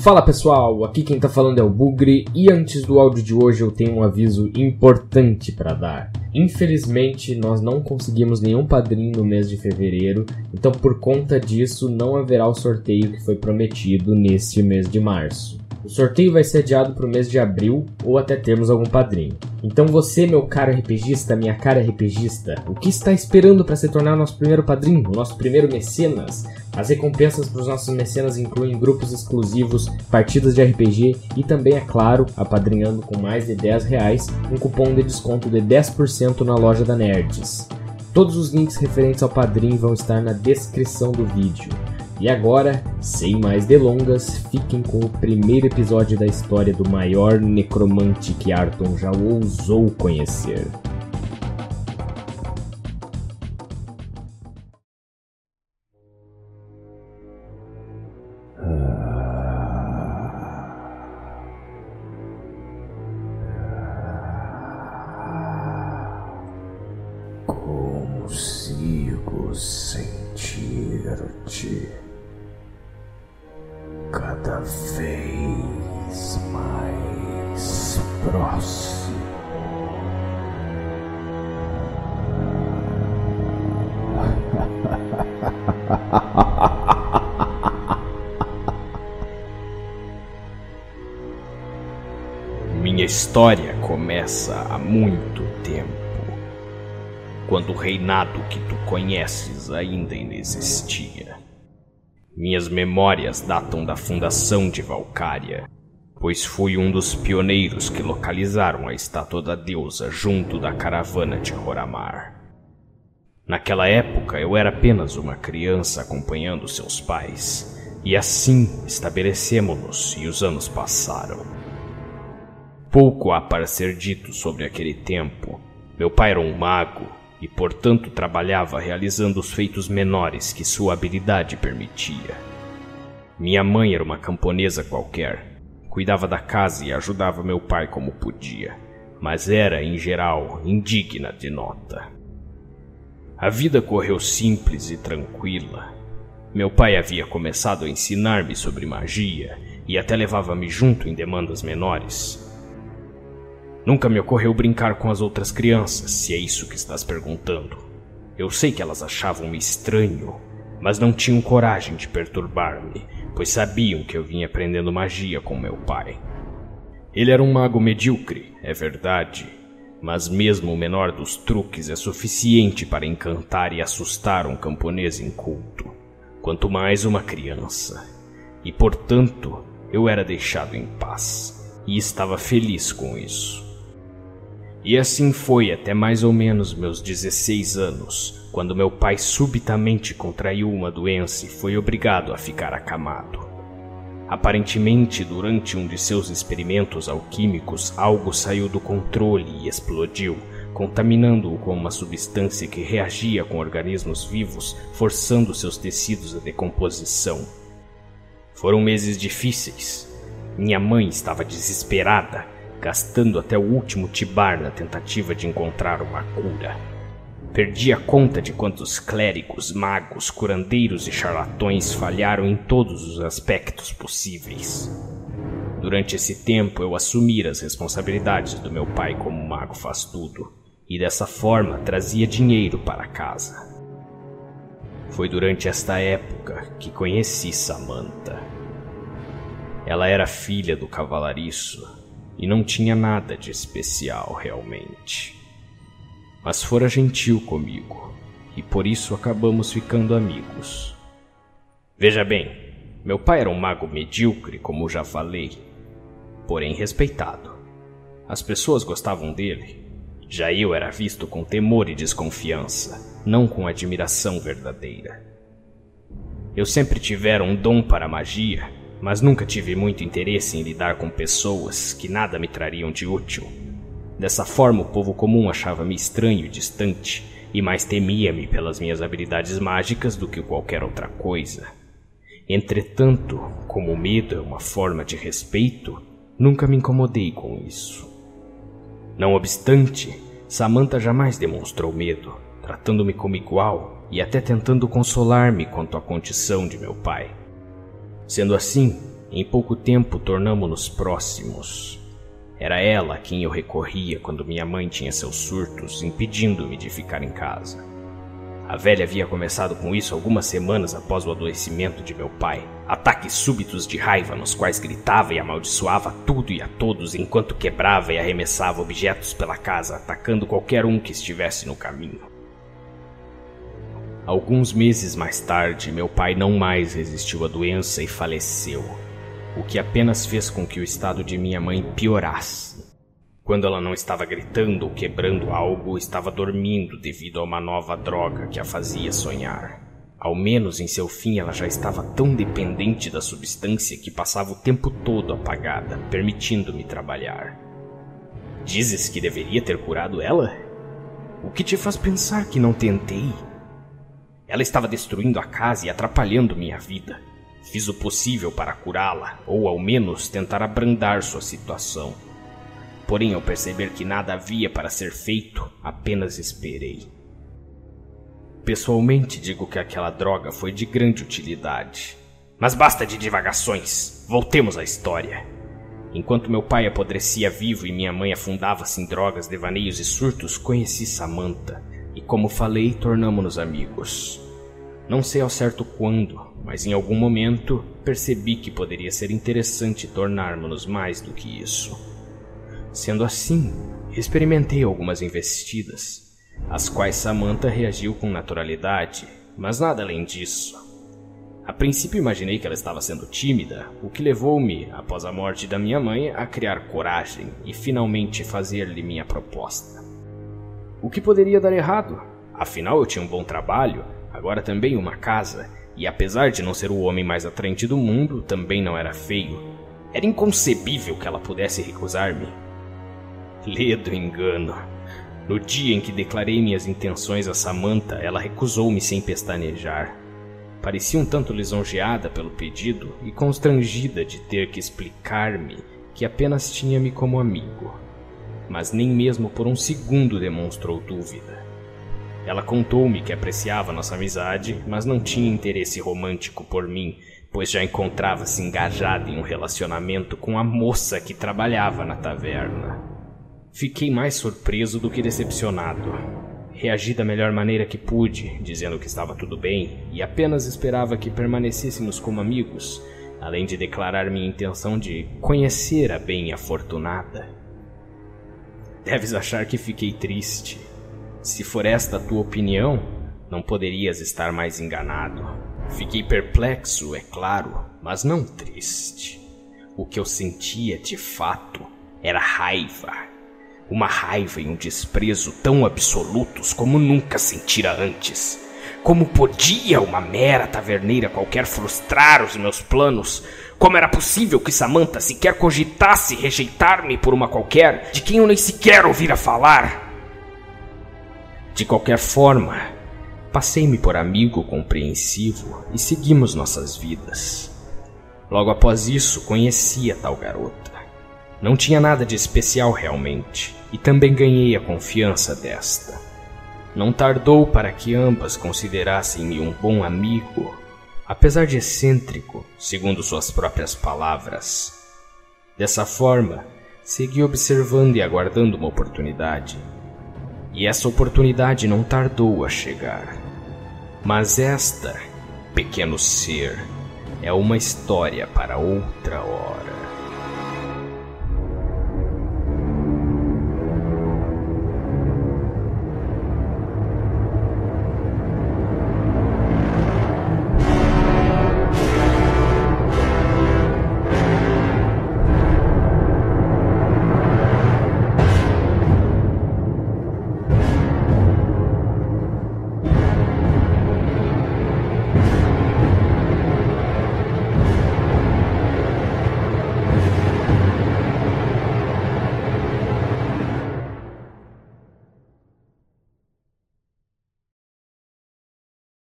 Fala pessoal, aqui quem tá falando é o Bugre e antes do áudio de hoje eu tenho um aviso importante para dar. Infelizmente nós não conseguimos nenhum padrinho no mês de fevereiro, então por conta disso não haverá o sorteio que foi prometido neste mês de março. O sorteio vai ser adiado para o mês de abril ou até termos algum padrinho. Então você, meu caro RPGista, minha cara RPGista, o que está esperando para se tornar nosso primeiro padrinho, nosso primeiro mecenas? As recompensas para os nossos mecenas incluem grupos exclusivos, partidas de RPG e também, é claro, apadrinhando com mais de 10 reais, um cupom de desconto de 10% na loja da Nerds. Todos os links referentes ao padrinho vão estar na descrição do vídeo. E agora, sem mais delongas, fiquem com o primeiro episódio da história do maior necromante que Arton já ousou conhecer. Consigo sentir-te cada vez mais próximo. Minha história começa há muito tempo, quando o reinado que tu conheces ainda inexistia. Minhas memórias datam da fundação de Valcária, pois fui um dos pioneiros que localizaram a estátua da deusa junto da caravana de Roramar. Naquela época eu era apenas uma criança acompanhando seus pais, e assim estabelecemos-nos e os anos passaram. Pouco há para ser dito sobre aquele tempo. Meu pai era um mago e, portanto, trabalhava realizando os feitos menores que sua habilidade permitia. Minha mãe era uma camponesa qualquer, cuidava da casa e ajudava meu pai como podia, mas era, em geral, indigna de nota. A vida correu simples e tranquila. Meu pai havia começado a ensinar-me sobre magia e até levava-me junto em demandas menores. Nunca me ocorreu brincar com as outras crianças, se é isso que estás perguntando. Eu sei que elas achavam-me estranho, mas não tinham coragem de perturbar-me, pois sabiam que eu vinha aprendendo magia com meu pai. Ele era um mago medíocre, é verdade, mas mesmo o menor dos truques é suficiente para encantar e assustar um camponês inculto, quanto mais uma criança. E portanto, eu era deixado em paz, e estava feliz com isso. E assim foi até mais ou menos meus 16 anos, quando meu pai subitamente contraiu uma doença e foi obrigado a ficar acamado. Aparentemente, durante um de seus experimentos alquímicos, algo saiu do controle e explodiu, contaminando-o com uma substância que reagia com organismos vivos, forçando seus tecidos à decomposição. Foram meses difíceis. Minha mãe estava desesperada gastando até o último tibar na tentativa de encontrar uma cura. Perdi a conta de quantos clérigos, magos, curandeiros e charlatões falharam em todos os aspectos possíveis. Durante esse tempo eu assumi as responsabilidades do meu pai como mago faz tudo, e dessa forma trazia dinheiro para casa. Foi durante esta época que conheci Samantha. Ela era filha do cavalariço e não tinha nada de especial realmente. Mas fora gentil comigo, e por isso acabamos ficando amigos. Veja bem, meu pai era um mago medíocre, como já falei, porém respeitado. As pessoas gostavam dele. Já eu era visto com temor e desconfiança, não com admiração verdadeira. Eu sempre tivera um dom para a magia mas nunca tive muito interesse em lidar com pessoas que nada me trariam de útil. Dessa forma, o povo comum achava-me estranho e distante, e mais temia-me pelas minhas habilidades mágicas do que qualquer outra coisa. Entretanto, como o medo é uma forma de respeito, nunca me incomodei com isso. Não obstante, Samantha jamais demonstrou medo, tratando-me como igual e até tentando consolar-me quanto à condição de meu pai. Sendo assim, Em pouco tempo tornamo-nos próximos. Era ela a quem eu recorria quando minha mãe tinha seus surtos, impedindo-me de ficar em casa. A velha havia começado com isso algumas semanas após o adoecimento de meu pai. Ataques súbitos de raiva nos quais gritava e amaldiçoava tudo e a todos enquanto quebrava e arremessava objetos pela casa, atacando qualquer um que estivesse no caminho. Alguns meses mais tarde, meu pai não mais resistiu à doença e faleceu, o que apenas fez com que o estado de minha mãe piorasse. Quando ela não estava gritando ou quebrando algo, estava dormindo devido a uma nova droga que a fazia sonhar. Ao menos em seu fim, ela já estava tão dependente da substância que passava o tempo todo apagada, permitindo-me trabalhar. Dizes que deveria ter curado ela? O que te faz pensar que não tentei? Ela estava destruindo a casa e atrapalhando minha vida. Fiz o possível para curá-la, ou ao menos tentar abrandar sua situação. Porém, ao perceber que nada havia para ser feito, apenas esperei. Pessoalmente, digo que aquela droga foi de grande utilidade. Mas basta de divagações. Voltemos à história. Enquanto meu pai apodrecia vivo e minha mãe afundava-se em drogas, devaneios e surtos, conheci Samantha como falei, tornamo-nos amigos. Não sei ao certo quando, mas em algum momento percebi que poderia ser interessante tornarmos-nos mais do que isso. Sendo assim, experimentei algumas investidas, às quais Samantha reagiu com naturalidade, mas nada além disso. A princípio imaginei que ela estava sendo tímida, o que levou-me, após a morte da minha mãe, a criar coragem e finalmente fazer-lhe minha proposta. O que poderia dar errado? Afinal, eu tinha um bom trabalho, agora também uma casa, e apesar de não ser o homem mais atraente do mundo, também não era feio. Era inconcebível que ela pudesse recusar-me. Ledo engano. No dia em que declarei minhas intenções a Samantha, ela recusou-me sem pestanejar. Parecia um tanto lisonjeada pelo pedido e constrangida de ter que explicar-me que apenas tinha-me como amigo. Mas nem mesmo por um segundo demonstrou dúvida. Ela contou-me que apreciava nossa amizade, mas não tinha interesse romântico por mim, pois já encontrava-se engajada em um relacionamento com a moça que trabalhava na taverna. Fiquei mais surpreso do que decepcionado. Reagi da melhor maneira que pude, dizendo que estava tudo bem e apenas esperava que permanecêssemos como amigos, além de declarar minha intenção de conhecer a bem afortunada. Deves achar que fiquei triste. Se for esta a tua opinião, não poderias estar mais enganado. Fiquei perplexo, é claro, mas não triste. O que eu sentia de fato era raiva uma raiva e um desprezo tão absolutos como nunca sentira antes. Como podia uma mera taverneira qualquer frustrar os meus planos? Como era possível que Samantha sequer cogitasse rejeitar-me por uma qualquer de quem eu nem sequer ouvira falar? De qualquer forma, passei-me por amigo compreensivo e seguimos nossas vidas. Logo após isso, conheci a tal garota. Não tinha nada de especial realmente e também ganhei a confiança desta. Não tardou para que ambas considerassem-me um bom amigo, apesar de excêntrico, segundo suas próprias palavras. Dessa forma, segui observando e aguardando uma oportunidade. E essa oportunidade não tardou a chegar. Mas esta, pequeno ser, é uma história para outra hora.